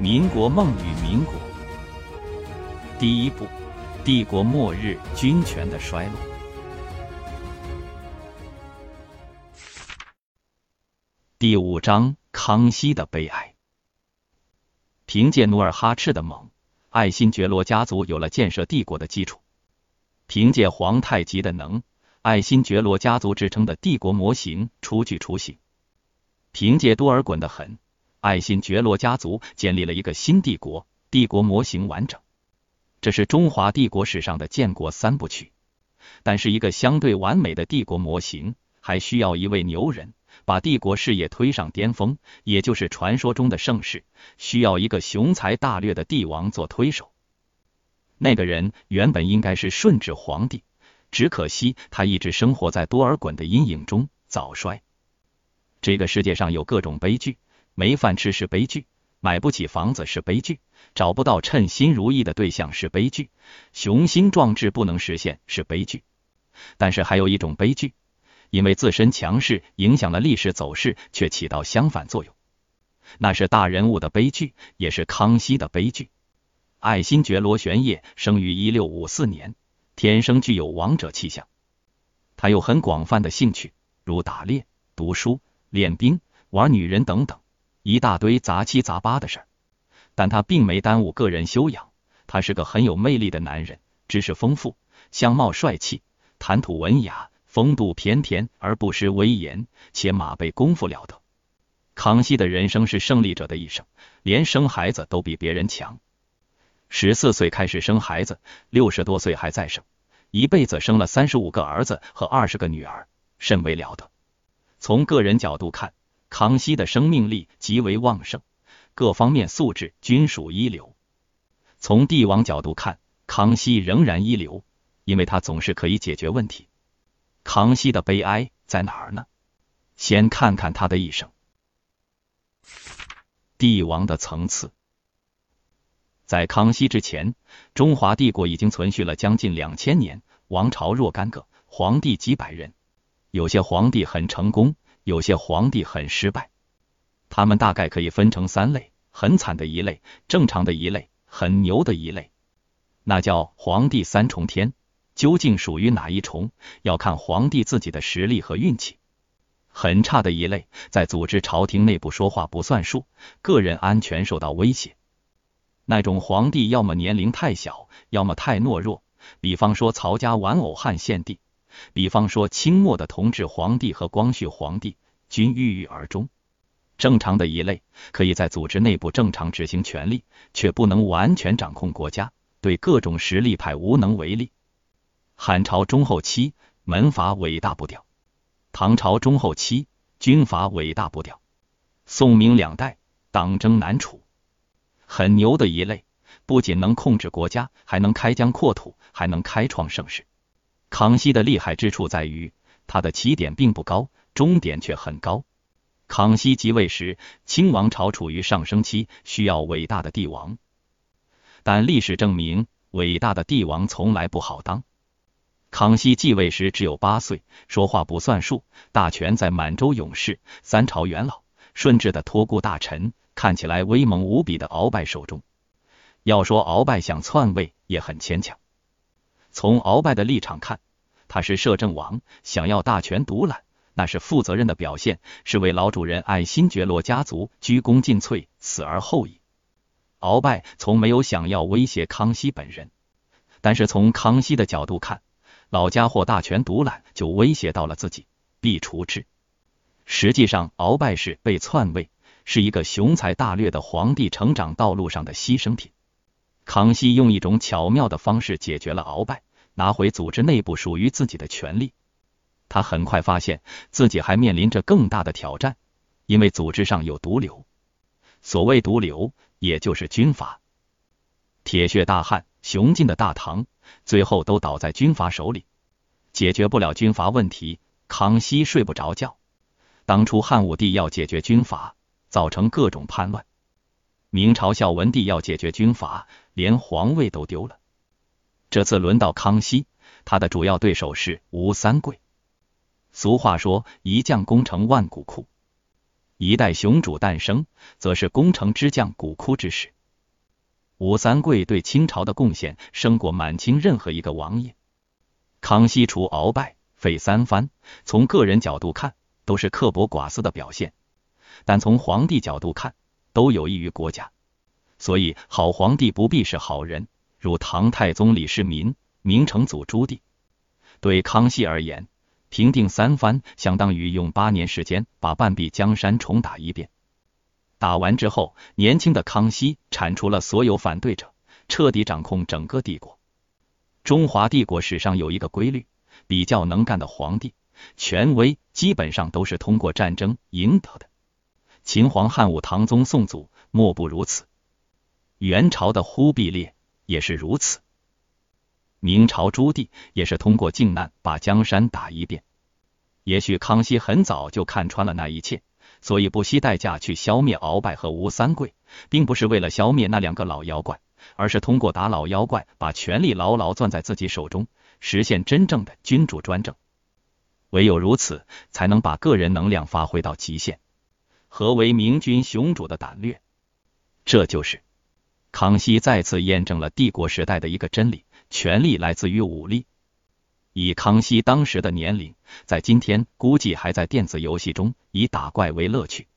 民国梦与民国，第一部：帝国末日，军权的衰落。第五章：康熙的悲哀。凭借努尔哈赤的猛，爱新觉罗家族有了建设帝国的基础；凭借皇太极的能，爱新觉罗家族支撑的帝国模型初具雏形；凭借多尔衮的狠。爱新觉罗家族建立了一个新帝国，帝国模型完整。这是中华帝国史上的建国三部曲。但是，一个相对完美的帝国模型，还需要一位牛人，把帝国事业推上巅峰，也就是传说中的盛世，需要一个雄才大略的帝王做推手。那个人原本应该是顺治皇帝，只可惜他一直生活在多尔衮的阴影中，早衰。这个世界上有各种悲剧。没饭吃是悲剧，买不起房子是悲剧，找不到称心如意的对象是悲剧，雄心壮志不能实现是悲剧。但是还有一种悲剧，因为自身强势影响了历史走势，却起到相反作用。那是大人物的悲剧，也是康熙的悲剧。爱新觉罗玄烨生于一六五四年，天生具有王者气象。他有很广泛的兴趣，如打猎、读书、练兵、玩女人等等。一大堆杂七杂八的事儿，但他并没耽误个人修养。他是个很有魅力的男人，知识丰富，相貌帅气，谈吐文雅，风度翩翩而不失威严，且马背功夫了得。康熙的人生是胜利者的一生，连生孩子都比别人强。十四岁开始生孩子，六十多岁还在生，一辈子生了三十五个儿子和二十个女儿，甚为了得。从个人角度看。康熙的生命力极为旺盛，各方面素质均属一流。从帝王角度看，康熙仍然一流，因为他总是可以解决问题。康熙的悲哀在哪儿呢？先看看他的一生。帝王的层次，在康熙之前，中华帝国已经存续了将近两千年，王朝若干个，皇帝几百人，有些皇帝很成功。有些皇帝很失败，他们大概可以分成三类：很惨的一类，正常的一类，很牛的一类。那叫皇帝三重天，究竟属于哪一重，要看皇帝自己的实力和运气。很差的一类，在组织朝廷内部说话不算数，个人安全受到威胁。那种皇帝要么年龄太小，要么太懦弱。比方说曹家玩偶汉献帝。比方说，清末的同治皇帝和光绪皇帝均郁郁而终。正常的一类，可以在组织内部正常执行权力，却不能完全掌控国家，对各种实力派无能为力。汉朝中后期，门阀尾大不掉；唐朝中后期，军阀尾大不掉；宋明两代，党争难处。很牛的一类，不仅能控制国家，还能开疆扩土，还能开创盛世。康熙的厉害之处在于，他的起点并不高，终点却很高。康熙即位时，清王朝处于上升期，需要伟大的帝王。但历史证明，伟大的帝王从来不好当。康熙继位时只有八岁，说话不算数，大权在满洲勇士、三朝元老、顺治的托孤大臣，看起来威猛无比的鳌拜手中。要说鳌拜想篡位，也很牵强。从鳌拜的立场看，他是摄政王，想要大权独揽，那是负责任的表现，是为老主人爱新觉罗家族鞠躬尽瘁，死而后已。鳌拜从没有想要威胁康熙本人，但是从康熙的角度看，老家伙大权独揽就威胁到了自己，必除之。实际上，鳌拜是被篡位，是一个雄才大略的皇帝成长道路上的牺牲品。康熙用一种巧妙的方式解决了鳌拜，拿回组织内部属于自己的权利。他很快发现自己还面临着更大的挑战，因为组织上有毒瘤。所谓毒瘤，也就是军阀。铁血大汉、雄劲的大唐，最后都倒在军阀手里。解决不了军阀问题，康熙睡不着觉。当初汉武帝要解决军阀，造成各种叛乱。明朝孝文帝要解决军阀，连皇位都丢了。这次轮到康熙，他的主要对手是吴三桂。俗话说，一将功成万骨枯。一代雄主诞生，则是功成之将骨枯之时。吴三桂对清朝的贡献，胜过满清任何一个王爷。康熙除鳌拜、废三藩，从个人角度看，都是刻薄寡思的表现；但从皇帝角度看，都有益于国家。所以，好皇帝不必是好人，如唐太宗李世民、明成祖朱棣。对康熙而言，平定三藩，相当于用八年时间把半壁江山重打一遍。打完之后，年轻的康熙铲除了所有反对者，彻底掌控整个帝国。中华帝国史上有一个规律：比较能干的皇帝，权威基本上都是通过战争赢得的。秦皇汉武唐宗宋祖莫不如此，元朝的忽必烈也是如此，明朝朱棣也是通过靖难把江山打一遍。也许康熙很早就看穿了那一切。所以不惜代价去消灭鳌拜和吴三桂，并不是为了消灭那两个老妖怪，而是通过打老妖怪，把权力牢牢攥在自己手中，实现真正的君主专政。唯有如此，才能把个人能量发挥到极限。何为明君雄主的胆略？这就是康熙再次验证了帝国时代的一个真理：权力来自于武力。以康熙当时的年龄，在今天估计还在电子游戏中以打怪为乐趣。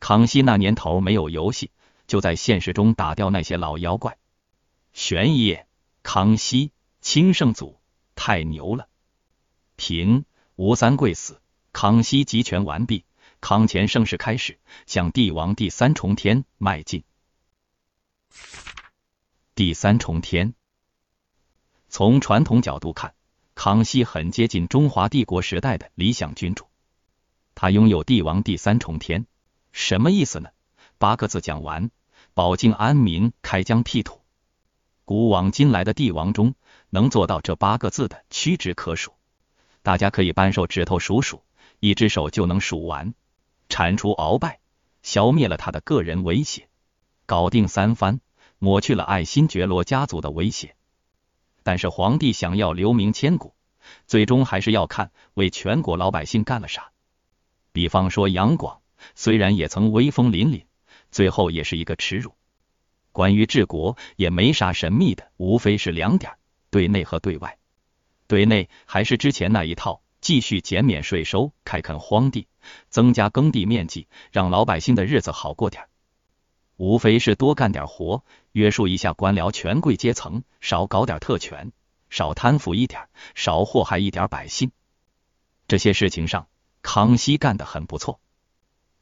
康熙那年头没有游戏，就在现实中打掉那些老妖怪。玄烨、康熙、清圣祖，太牛了！平吴三桂死，康熙集权完毕，康乾盛世开始，向帝王第三重天迈进。第三重天，从传统角度看。康熙很接近中华帝国时代的理想君主，他拥有帝王第三重天，什么意思呢？八个字讲完：保境安民，开疆辟土。古往今来的帝王中，能做到这八个字的屈指可数。大家可以扳手指头数数，一只手就能数完。铲除鳌拜，消灭了他的个人威胁；搞定三藩，抹去了爱新觉罗家族的威胁。但是皇帝想要留名千古，最终还是要看为全国老百姓干了啥。比方说杨广，虽然也曾威风凛凛，最后也是一个耻辱。关于治国也没啥神秘的，无非是两点：对内和对外。对内还是之前那一套，继续减免税收，开垦荒地，增加耕地面积，让老百姓的日子好过点。无非是多干点活，约束一下官僚权贵阶层，少搞点特权，少贪腐一点，少祸害一点百姓。这些事情上，康熙干得很不错。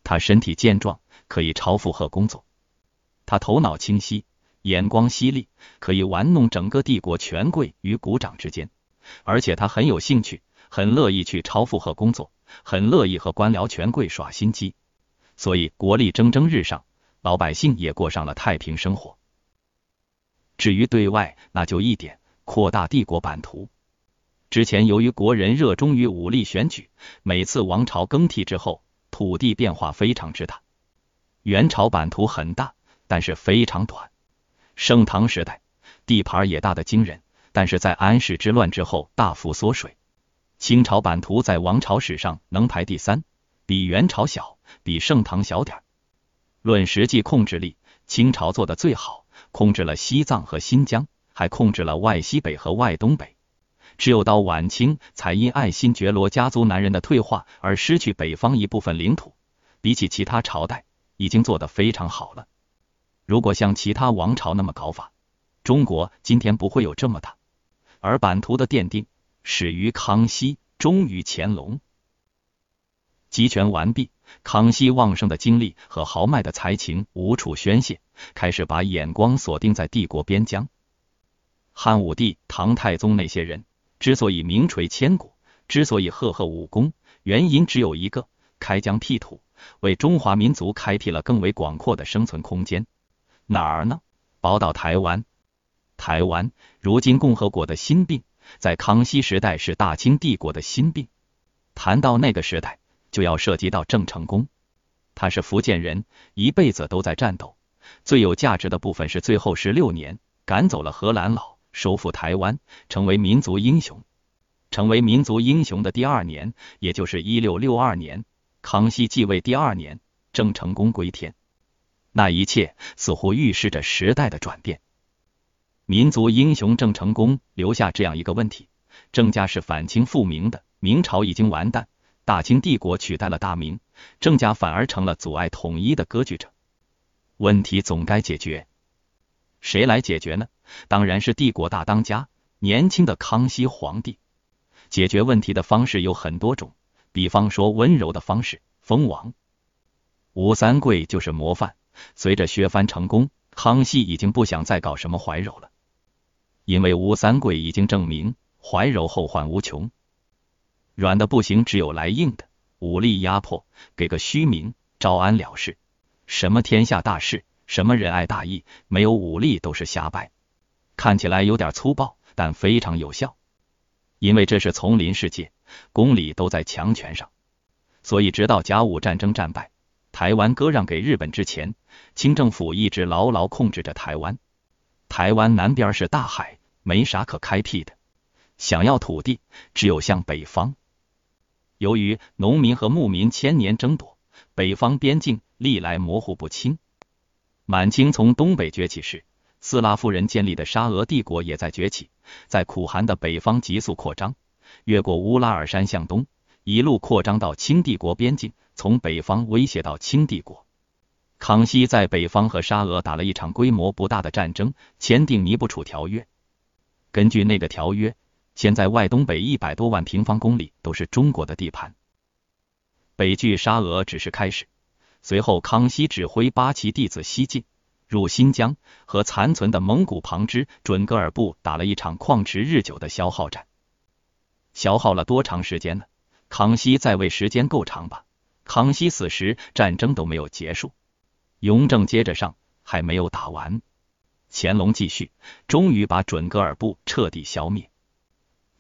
他身体健壮，可以超负荷工作；他头脑清晰，眼光犀利，可以玩弄整个帝国权贵于股掌之间。而且他很有兴趣，很乐意去超负荷工作，很乐意和官僚权贵耍心机，所以国力蒸蒸日上。老百姓也过上了太平生活。至于对外，那就一点扩大帝国版图。之前由于国人热衷于武力选举，每次王朝更替之后，土地变化非常之大。元朝版图很大，但是非常短。盛唐时代地盘也大的惊人，但是在安史之乱之后大幅缩水。清朝版图在王朝史上能排第三，比元朝小，比盛唐小点。论实际控制力，清朝做的最好，控制了西藏和新疆，还控制了外西北和外东北。只有到晚清，才因爱新觉罗家族男人的退化而失去北方一部分领土。比起其他朝代，已经做得非常好了。如果像其他王朝那么搞法，中国今天不会有这么大。而版图的奠定，始于康熙，终于乾隆。集权完毕，康熙旺盛的精力和豪迈的才情无处宣泄，开始把眼光锁定在帝国边疆。汉武帝、唐太宗那些人之所以名垂千古，之所以赫赫武功，原因只有一个：开疆辟土，为中华民族开辟了更为广阔的生存空间。哪儿呢？宝岛台湾。台湾如今共和国的心病，在康熙时代是大清帝国的心病。谈到那个时代。就要涉及到郑成功，他是福建人，一辈子都在战斗。最有价值的部分是最后十六年赶走了荷兰佬，收复台湾，成为民族英雄。成为民族英雄的第二年，也就是一六六二年，康熙继位第二年，郑成功归天。那一切似乎预示着时代的转变。民族英雄郑成功留下这样一个问题：郑家是反清复明的，明朝已经完蛋，大清帝国取代了大明，郑家反而成了阻碍统一的割据者。问题总该解决，谁来解决呢？当然是帝国大当家，年轻的康熙皇帝。解决问题的方式有很多种，比方说温柔的方式，封王。吴三桂就是模范。随着削藩成功，康熙已经不想再搞什么怀柔了，因为吴三桂已经证明怀柔后患无穷，软的不行，只有来硬的，武力压迫，给个虚名，招安了事。什么天下大事，什么仁爱大义，没有武力都是瞎掰。看起来有点粗暴，但非常有效，因为这是丛林世界，公理都在强权上，所以直到甲午战争战败。台湾割让给日本之前，清政府一直牢牢控制着台湾。台湾南边是大海，没啥可开辟的。想要土地，只有向北方。由于农民和牧民千年争夺，北方边境历来模糊不清。满清从东北崛起时，斯拉夫人建立的沙俄帝国也在崛起，在苦寒的北方急速扩张，越过乌拉尔山向东，一路扩张到清帝国边境。从北方威胁到清帝国，康熙在北方和沙俄打了一场规模不大的战争，签订尼布楚条约。根据那个条约，现在外东北一百多万平方公里都是中国的地盘。北拒沙俄只是开始，随后康熙指挥八旗弟子西进，入新疆，和残存的蒙古旁支准噶尔部打了一场旷持日久的消耗战。消耗了多长时间呢？康熙在位时间够长吧？康熙死时，战争都没有结束，雍正接着上，还没有打完，乾隆继续，终于把准噶尔部彻底消灭。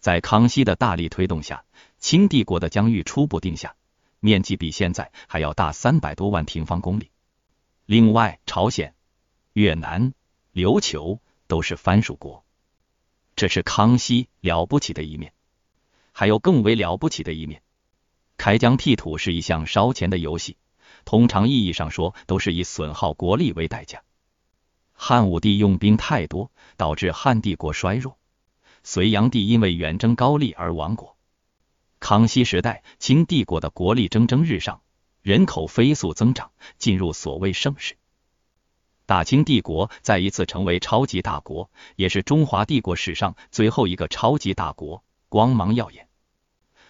在康熙的大力推动下，清帝国的疆域初步定下，面积比现在还要大三百多万平方公里。另外，朝鲜、越南、琉球都是藩属国，这是康熙了不起的一面。还有更为了不起的一面。开疆辟土是一项烧钱的游戏，通常意义上说，都是以损耗国力为代价。汉武帝用兵太多，导致汉帝国衰弱；隋炀帝因为远征高丽而亡国。康熙时代，清帝国的国力蒸蒸日上，人口飞速增长，进入所谓盛世。大清帝国再一次成为超级大国，也是中华帝国史上最后一个超级大国，光芒耀眼。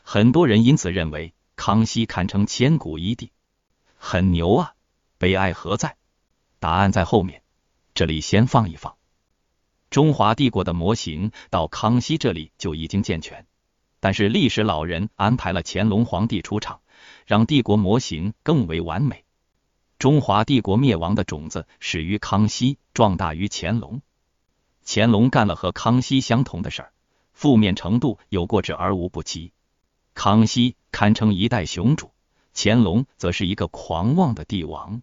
很多人因此认为。康熙堪称千古一帝，很牛啊！悲哀何在？答案在后面，这里先放一放。中华帝国的模型到康熙这里就已经健全，但是历史老人安排了乾隆皇帝出场，让帝国模型更为完美。中华帝国灭亡的种子始于康熙，壮大于乾隆。乾隆干了和康熙相同的事儿，负面程度有过之而无不及。康熙堪称一代雄主，乾隆则是一个狂妄的帝王。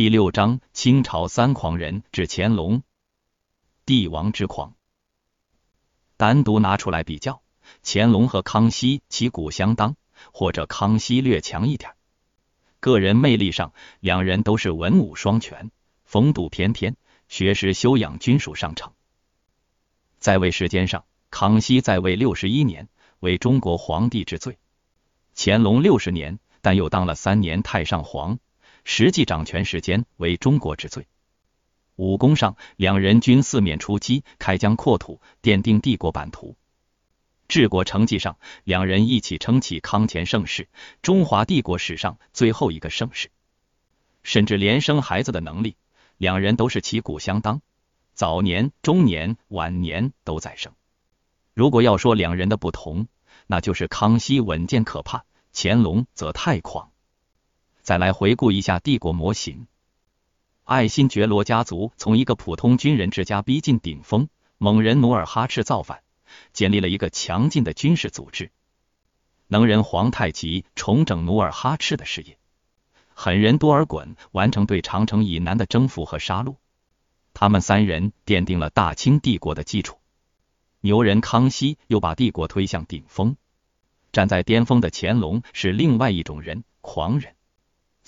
第六章：清朝三狂人指乾隆，帝王之狂。单独拿出来比较，乾隆和康熙旗鼓相当，或者康熙略强一点。个人魅力上，两人都是文武双全，风度翩翩，学识修养均属上乘。在位时间上。康熙在位六十一年，为中国皇帝之最；乾隆六十年，但又当了三年太上皇，实际掌权时间为中国之最。武功上，两人均四面出击，开疆扩土，奠定帝国版图；治国成绩上，两人一起撑起康乾盛世，中华帝国史上最后一个盛世。甚至连生孩子的能力，两人都是旗鼓相当，早年、中年、晚年都在生。如果要说两人的不同，那就是康熙稳健可怕，乾隆则太狂。再来回顾一下帝国模型，爱新觉罗家族从一个普通军人之家逼近顶峰，猛人努尔哈赤造反，建立了一个强劲的军事组织；能人皇太极重整努尔哈赤的事业；狠人多尔衮完成对长城以南的征服和杀戮。他们三人奠定了大清帝国的基础。牛人康熙又把帝国推向顶峰，站在巅峰的乾隆是另外一种人，狂人。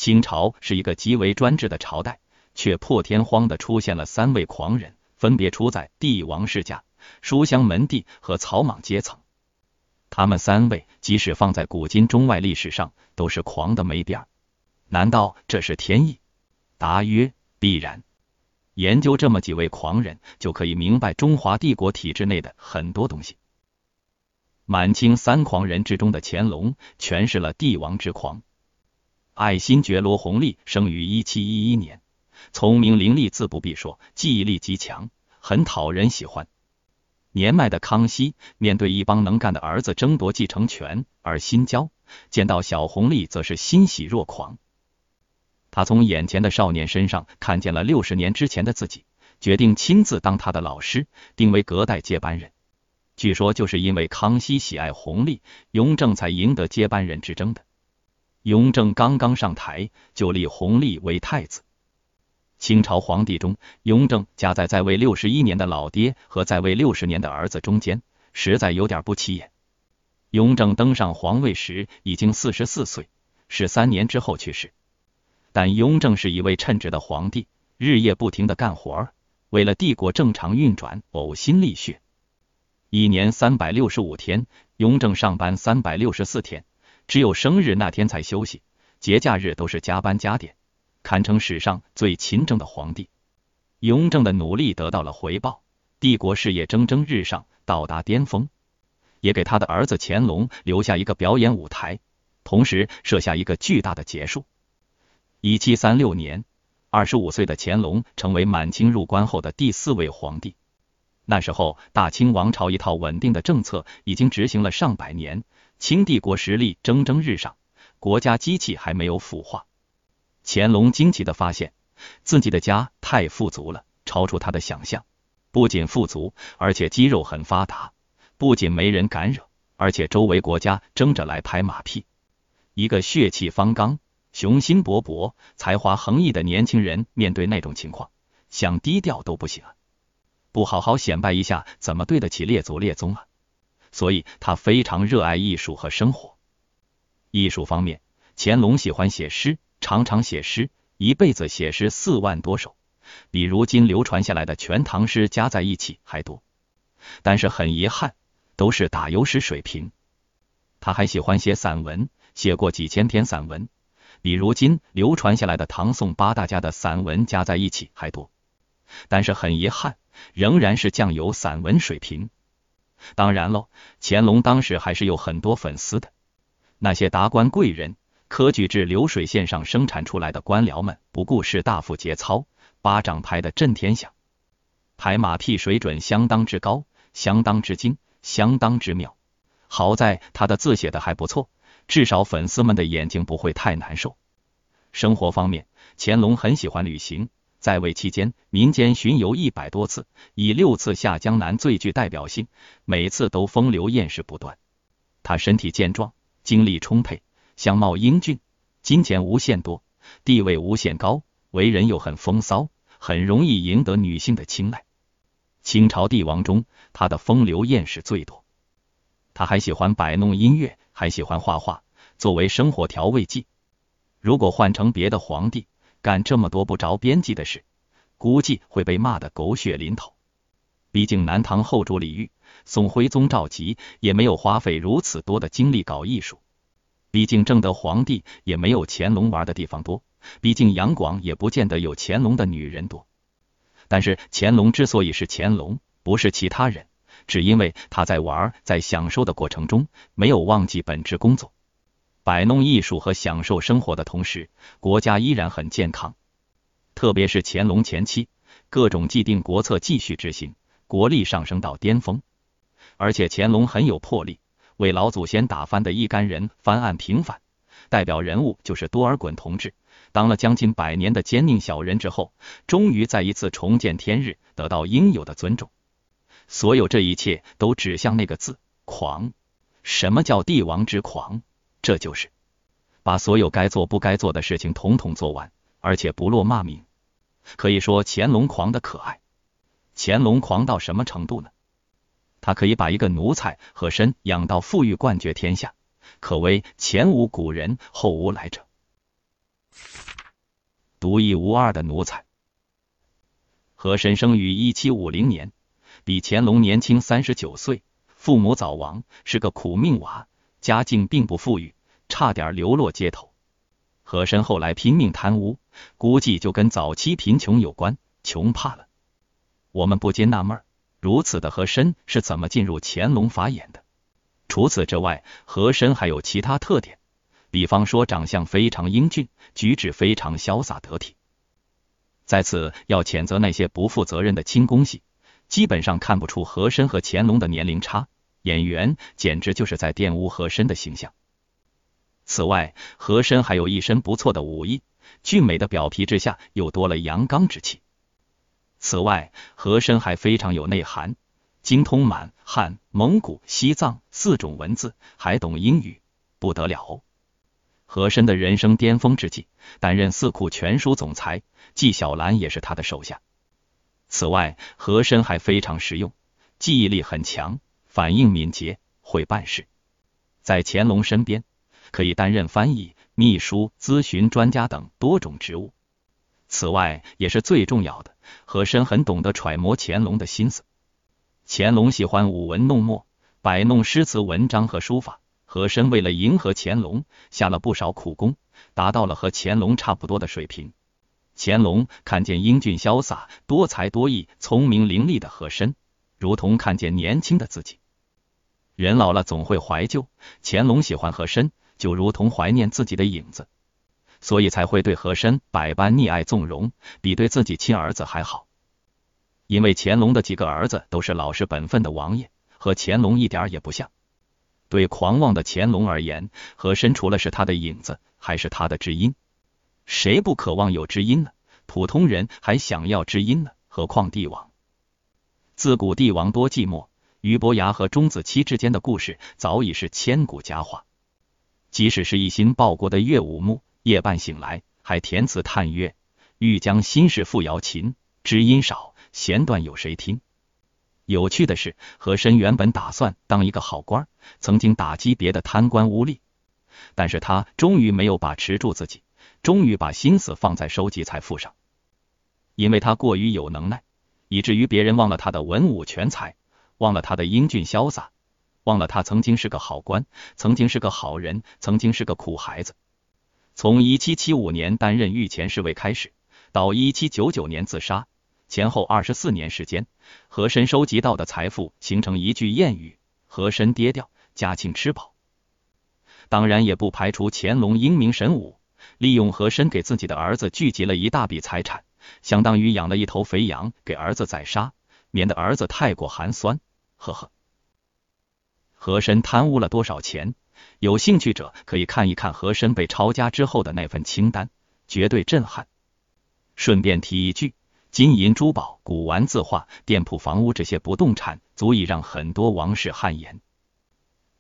清朝是一个极为专制的朝代，却破天荒的出现了三位狂人，分别出在帝王世家、书香门第和草莽阶层。他们三位即使放在古今中外历史上，都是狂的没边儿。难道这是天意？答曰：必然。研究这么几位狂人，就可以明白中华帝国体制内的很多东西。满清三狂人之中的乾隆，诠释了帝王之狂。爱新觉罗弘历生于一七一一年，聪明伶俐自不必说，记忆力极强，很讨人喜欢。年迈的康熙面对一帮能干的儿子争夺继承权而心焦，见到小弘历则是欣喜若狂。他从眼前的少年身上看见了六十年之前的自己，决定亲自当他的老师，定为隔代接班人。据说就是因为康熙喜爱弘历，雍正才赢得接班人之争的。雍正刚刚上台，就立弘历为太子。清朝皇帝中，雍正夹在在位六十一年的老爹和在位六十年的儿子中间，实在有点不起眼。雍正登上皇位时已经四十四岁，是三年之后去世。但雍正是一位称职的皇帝，日夜不停的干活儿，为了帝国正常运转，呕心沥血。一年三百六十五天，雍正上班三百六十四天，只有生日那天才休息，节假日都是加班加点，堪称史上最勤政的皇帝。雍正的努力得到了回报，帝国事业蒸蒸日上，到达巅峰，也给他的儿子乾隆留下一个表演舞台，同时设下一个巨大的结束。一七三六年，二十五岁的乾隆成为满清入关后的第四位皇帝。那时候，大清王朝一套稳定的政策已经执行了上百年，清帝国实力蒸蒸日上，国家机器还没有腐化。乾隆惊奇的发现，自己的家太富足了，超出他的想象。不仅富足，而且肌肉很发达；不仅没人敢惹，而且周围国家争着来拍马屁。一个血气方刚。雄心勃勃、才华横溢的年轻人，面对那种情况，想低调都不行啊！不好好显摆一下，怎么对得起列祖列宗啊？所以他非常热爱艺术和生活。艺术方面，乾隆喜欢写诗，常常写诗，一辈子写诗四万多首，比如今流传下来的全唐诗加在一起还多。但是很遗憾，都是打油诗水平。他还喜欢写散文，写过几千篇散文。比如今流传下来的唐宋八大家的散文加在一起还多，但是很遗憾，仍然是酱油散文水平。当然喽，乾隆当时还是有很多粉丝的，那些达官贵人、科举制流水线上生产出来的官僚们，不顾士大夫节操，巴掌拍得震天响，拍马屁水准相当之高，相当之精，相当之妙。好在他的字写的还不错。至少粉丝们的眼睛不会太难受。生活方面，乾隆很喜欢旅行，在位期间民间巡游一百多次，以六次下江南最具代表性，每次都风流艳事不断。他身体健壮，精力充沛，相貌英俊，金钱无限多，地位无限高，为人又很风骚，很容易赢得女性的青睐。清朝帝王中，他的风流艳事最多。他还喜欢摆弄音乐。还喜欢画画，作为生活调味剂。如果换成别的皇帝干这么多不着边际的事，估计会被骂得狗血淋头。毕竟南唐后主李煜、宋徽宗赵佶也没有花费如此多的精力搞艺术。毕竟正德皇帝也没有乾隆玩的地方多。毕竟杨广也不见得有乾隆的女人多。但是乾隆之所以是乾隆，不是其他人。只因为他在玩、在享受的过程中，没有忘记本职工作，摆弄艺术和享受生活的同时，国家依然很健康。特别是乾隆前期，各种既定国策继续执行，国力上升到巅峰。而且乾隆很有魄力，为老祖先打翻的一干人翻案平反。代表人物就是多尔衮同志，当了将近百年的奸佞小人之后，终于在一次重见天日，得到应有的尊重。所有这一切都指向那个字——狂。什么叫帝王之狂？这就是把所有该做不该做的事情统统做完，而且不落骂名。可以说乾隆狂的可爱。乾隆狂到什么程度呢？他可以把一个奴才和珅养到富裕冠绝天下，可谓前无古人后无来者，独一无二的奴才。和珅生于一七五零年，比乾隆年轻三十九岁，父母早亡，是个苦命娃，家境并不富裕，差点流落街头。和珅后来拼命贪污，估计就跟早期贫穷有关，穷怕了。我们不禁纳闷，如此的和珅是怎么进入乾隆法眼的？除此之外，和珅还有其他特点，比方说长相非常英俊，举止非常潇洒得体。在此要谴责那些不负责任的清宫戏，基本上看不出和珅和乾隆的年龄差，演员简直就是在玷污和珅的形象。此外，和珅还有一身不错的武艺，俊美的表皮之下又多了阳刚之气。此外，和珅还非常有内涵，精通满汉、蒙古、西藏四种文字，还懂英语，不得了。和珅的人生巅峰之际，担任四库全书总裁，纪晓岚也是他的手下。此外，和珅还非常实用，记忆力很强，反应敏捷，会办事，在乾隆身边。可以担任翻译、秘书、咨询专家等多种职务。此外，也是最重要的，和珅很懂得揣摩乾隆的心思。乾隆喜欢舞文弄墨，摆弄诗词文章和书法。和珅为了迎合乾隆，下了不少苦功，达到了和乾隆差不多的水平。乾隆看见英俊潇洒、多才多艺、聪明伶俐的和珅，如同看见年轻的自己。人老了总会怀旧，乾隆喜欢和珅。就如同怀念自己的影子，所以才会对和珅百般溺爱纵容，比对自己亲儿子还好。因为乾隆的几个儿子都是老实本分的王爷，和乾隆一点也不像。对狂妄的乾隆而言，和珅除了是他的影子，还是他的知音。谁不渴望有知音呢？普通人还想要知音呢，何况帝王？自古帝王多寂寞，俞伯牙和钟子期之间的故事早已是千古佳话。即使是一心报国的岳武穆，夜半醒来还填词叹曰：“欲将心事付瑶琴，知音少，弦断有谁听？”有趣的是，和珅原本打算当一个好官，曾经打击别的贪官污吏，但是他终于没有把持住自己，终于把心思放在收集财富上，因为他过于有能耐，以至于别人忘了他的文武全才，忘了他的英俊潇洒。忘了他曾经是个好官，曾经是个好人，曾经是个苦孩子。从一七七五年担任御前侍卫开始，到一七九九年自杀，前后二十四年时间，和珅收集到的财富形成一句谚语：“和珅跌掉，嘉庆吃饱。”当然也不排除乾隆英明神武，利用和珅给自己的儿子聚集了一大笔财产，相当于养了一头肥羊给儿子宰杀，免得儿子太过寒酸。呵呵。和珅贪污了多少钱？有兴趣者可以看一看和珅被抄家之后的那份清单，绝对震撼。顺便提一句，金银珠宝、古玩字画、店铺房屋这些不动产，足以让很多王室汗颜。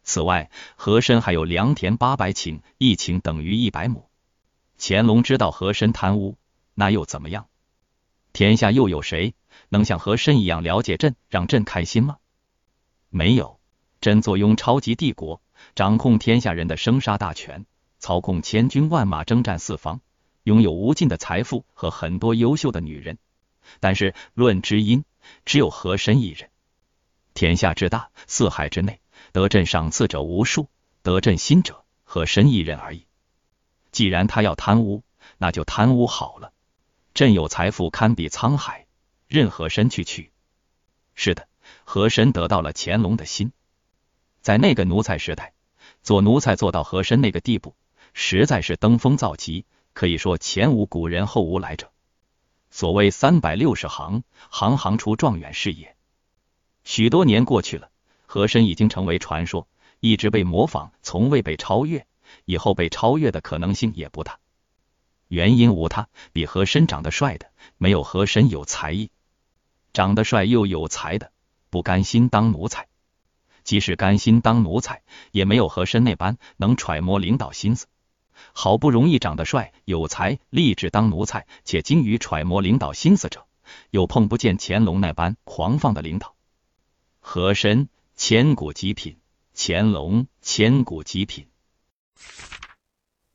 此外，和珅还有良田八百顷，一顷等于一百亩。乾隆知道和珅贪污，那又怎么样？天下又有谁能像和珅一样了解朕，让朕开心吗？没有。朕坐拥超级帝国，掌控天下人的生杀大权，操控千军万马征战四方，拥有无尽的财富和很多优秀的女人。但是论知音，只有和珅一人。天下之大，四海之内，得朕赏赐者无数，得朕心者和珅一人而已。既然他要贪污，那就贪污好了。朕有财富堪比沧海，任和珅去取。是的，和珅得到了乾隆的心。在那个奴才时代，做奴才做到和珅那个地步，实在是登峰造极，可以说前无古人后无来者。所谓三百六十行，行行出状元是也。许多年过去了，和珅已经成为传说，一直被模仿，从未被超越，以后被超越的可能性也不大。原因无他，比和珅长得帅的没有和珅有才艺，长得帅又有才的不甘心当奴才。即使甘心当奴才，也没有和珅那般能揣摩领导心思。好不容易长得帅、有才，立志当奴才，且精于揣摩领导心思者，又碰不见乾隆那般狂放的领导。和珅千古极品，乾隆千古极品。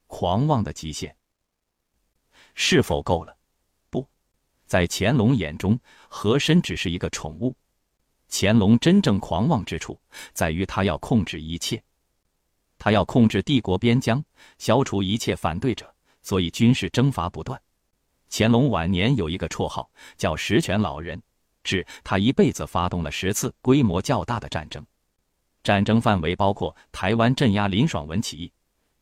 狂妄的极限是否够了？不，在乾隆眼中，和珅只是一个宠物。乾隆真正狂妄之处，在于他要控制一切，他要控制帝国边疆，消除一切反对者，所以军事征伐不断。乾隆晚年有一个绰号叫“十全老人”，指他一辈子发动了十次规模较大的战争，战争范围包括台湾镇压林爽文起义。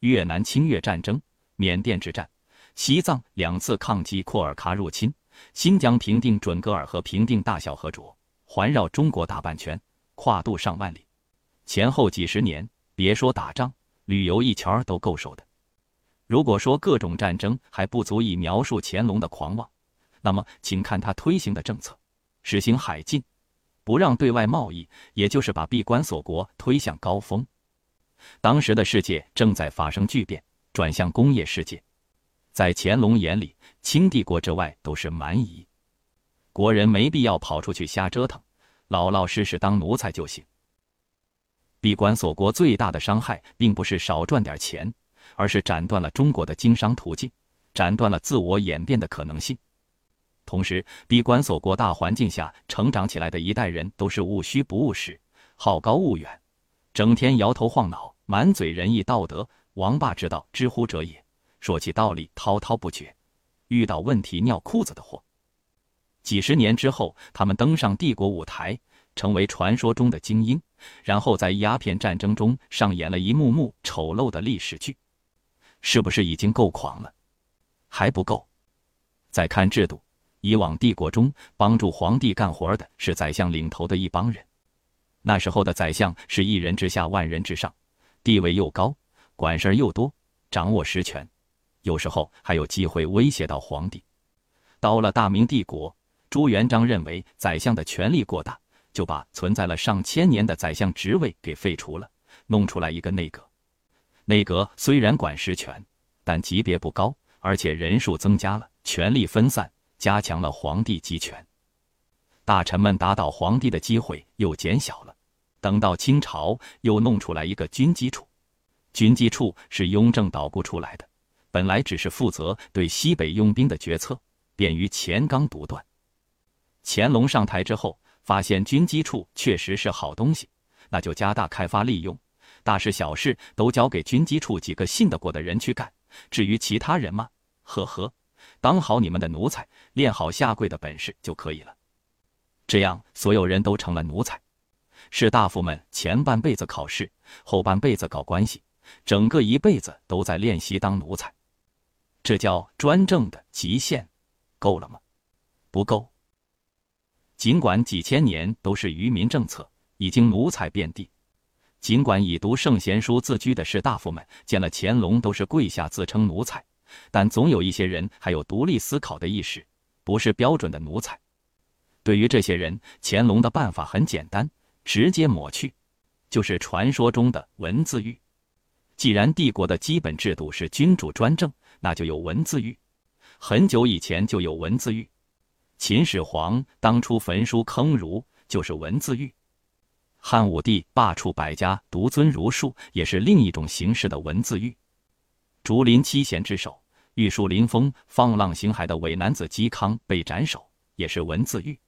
越南侵越战争、缅甸之战、西藏两次抗击库尔喀入侵、新疆平定准噶尔和平定大小和卓，环绕中国大半圈，跨度上万里，前后几十年，别说打仗，旅游一圈都够受的。如果说各种战争还不足以描述乾隆的狂妄，那么请看他推行的政策：实行海禁，不让对外贸易，也就是把闭关锁国推向高峰。当时的世界正在发生巨变，转向工业世界。在乾隆眼里，清帝国之外都是蛮夷，国人没必要跑出去瞎折腾，老老实实当奴才就行。闭关锁国最大的伤害，并不是少赚点钱，而是斩断了中国的经商途径，斩断了自我演变的可能性。同时，闭关锁国大环境下成长起来的一代人，都是务虚不务实，好高骛远，整天摇头晃脑。满嘴仁义道德，王霸之道，知乎者也。说起道理滔滔不绝，遇到问题尿裤子的货。几十年之后，他们登上帝国舞台，成为传说中的精英，然后在鸦片战争中上演了一幕幕丑陋的历史剧。是不是已经够狂了？还不够。再看制度，以往帝国中帮助皇帝干活的是宰相领头的一帮人，那时候的宰相是一人之下，万人之上。地位又高，管事儿又多，掌握实权，有时候还有机会威胁到皇帝。到了大明帝国，朱元璋认为宰相的权力过大，就把存在了上千年的宰相职位给废除了，弄出来一个内阁。内阁虽然管实权，但级别不高，而且人数增加了，权力分散，加强了皇帝集权。大臣们打倒皇帝的机会又减小了。等到清朝，又弄出来一个军机处。军机处是雍正捣鼓出来的，本来只是负责对西北用兵的决策，便于乾纲独断。乾隆上台之后，发现军机处确实是好东西，那就加大开发利用，大事小事都交给军机处几个信得过的人去干。至于其他人嘛，呵呵，当好你们的奴才，练好下跪的本事就可以了。这样，所有人都成了奴才。士大夫们前半辈子考试，后半辈子搞关系，整个一辈子都在练习当奴才，这叫专政的极限，够了吗？不够。尽管几千年都是愚民政策，已经奴才遍地；尽管以读圣贤书自居的士大夫们见了乾隆都是跪下自称奴才，但总有一些人还有独立思考的意识，不是标准的奴才。对于这些人，乾隆的办法很简单。直接抹去，就是传说中的文字狱。既然帝国的基本制度是君主专政，那就有文字狱。很久以前就有文字狱，秦始皇当初焚书坑儒就是文字狱。汉武帝罢黜百家，独尊儒术，也是另一种形式的文字狱。竹林七贤之首、玉树临风、放浪形骸的伪男子嵇康被斩首，也是文字狱。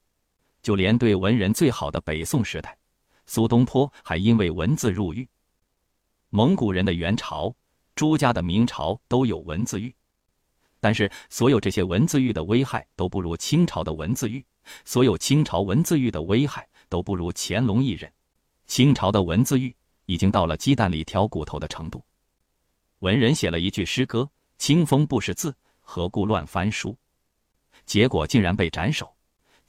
就连对文人最好的北宋时代。苏东坡还因为文字入狱。蒙古人的元朝、朱家的明朝都有文字狱，但是所有这些文字狱的危害都不如清朝的文字狱，所有清朝文字狱的危害都不如乾隆一人。清朝的文字狱已经到了鸡蛋里挑骨头的程度。文人写了一句诗歌：“清风不识字，何故乱翻书？”结果竟然被斩首。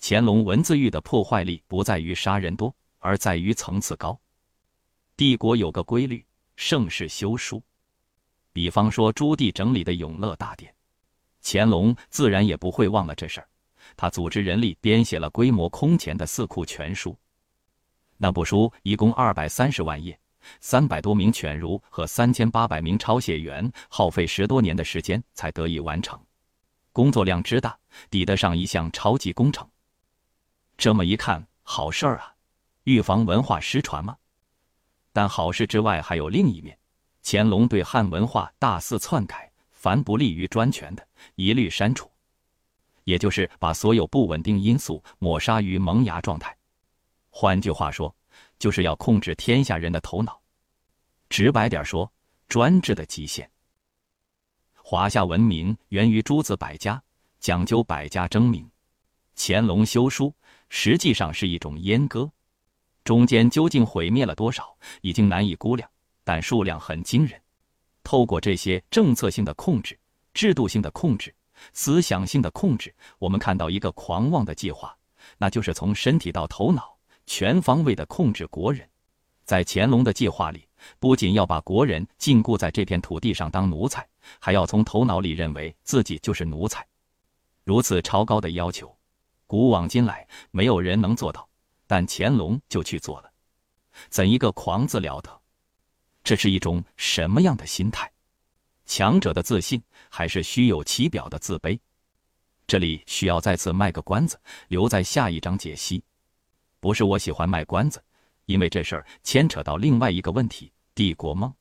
乾隆文字狱的破坏力不在于杀人多。而在于层次高。帝国有个规律，盛世修书。比方说朱棣整理的《永乐大典》，乾隆自然也不会忘了这事儿。他组织人力编写了规模空前的《四库全书》。那部书一共二百三十万页，三百多名犬儒和三千八百名抄写员，耗费十多年的时间才得以完成。工作量之大，抵得上一项超级工程。这么一看，好事儿啊！预防文化失传吗？但好事之外还有另一面，乾隆对汉文化大肆篡改，凡不利于专权的，一律删除，也就是把所有不稳定因素抹杀于萌芽状态。换句话说，就是要控制天下人的头脑。直白点说，专制的极限。华夏文明源于诸子百家，讲究百家争鸣。乾隆修书实际上是一种阉割，中间究竟毁灭了多少，已经难以估量，但数量很惊人。透过这些政策性的控制、制度性的控制、思想性的控制，我们看到一个狂妄的计划，那就是从身体到头脑，全方位的控制国人。在乾隆的计划里。不仅要把国人禁锢在这片土地上当奴才，还要从头脑里认为自己就是奴才。如此超高的要求，古往今来没有人能做到，但乾隆就去做了。怎一个狂字了得！这是一种什么样的心态？强者的自信，还是虚有其表的自卑？这里需要再次卖个关子，留在下一章解析。不是我喜欢卖关子。因为这事儿牵扯到另外一个问题：帝国梦。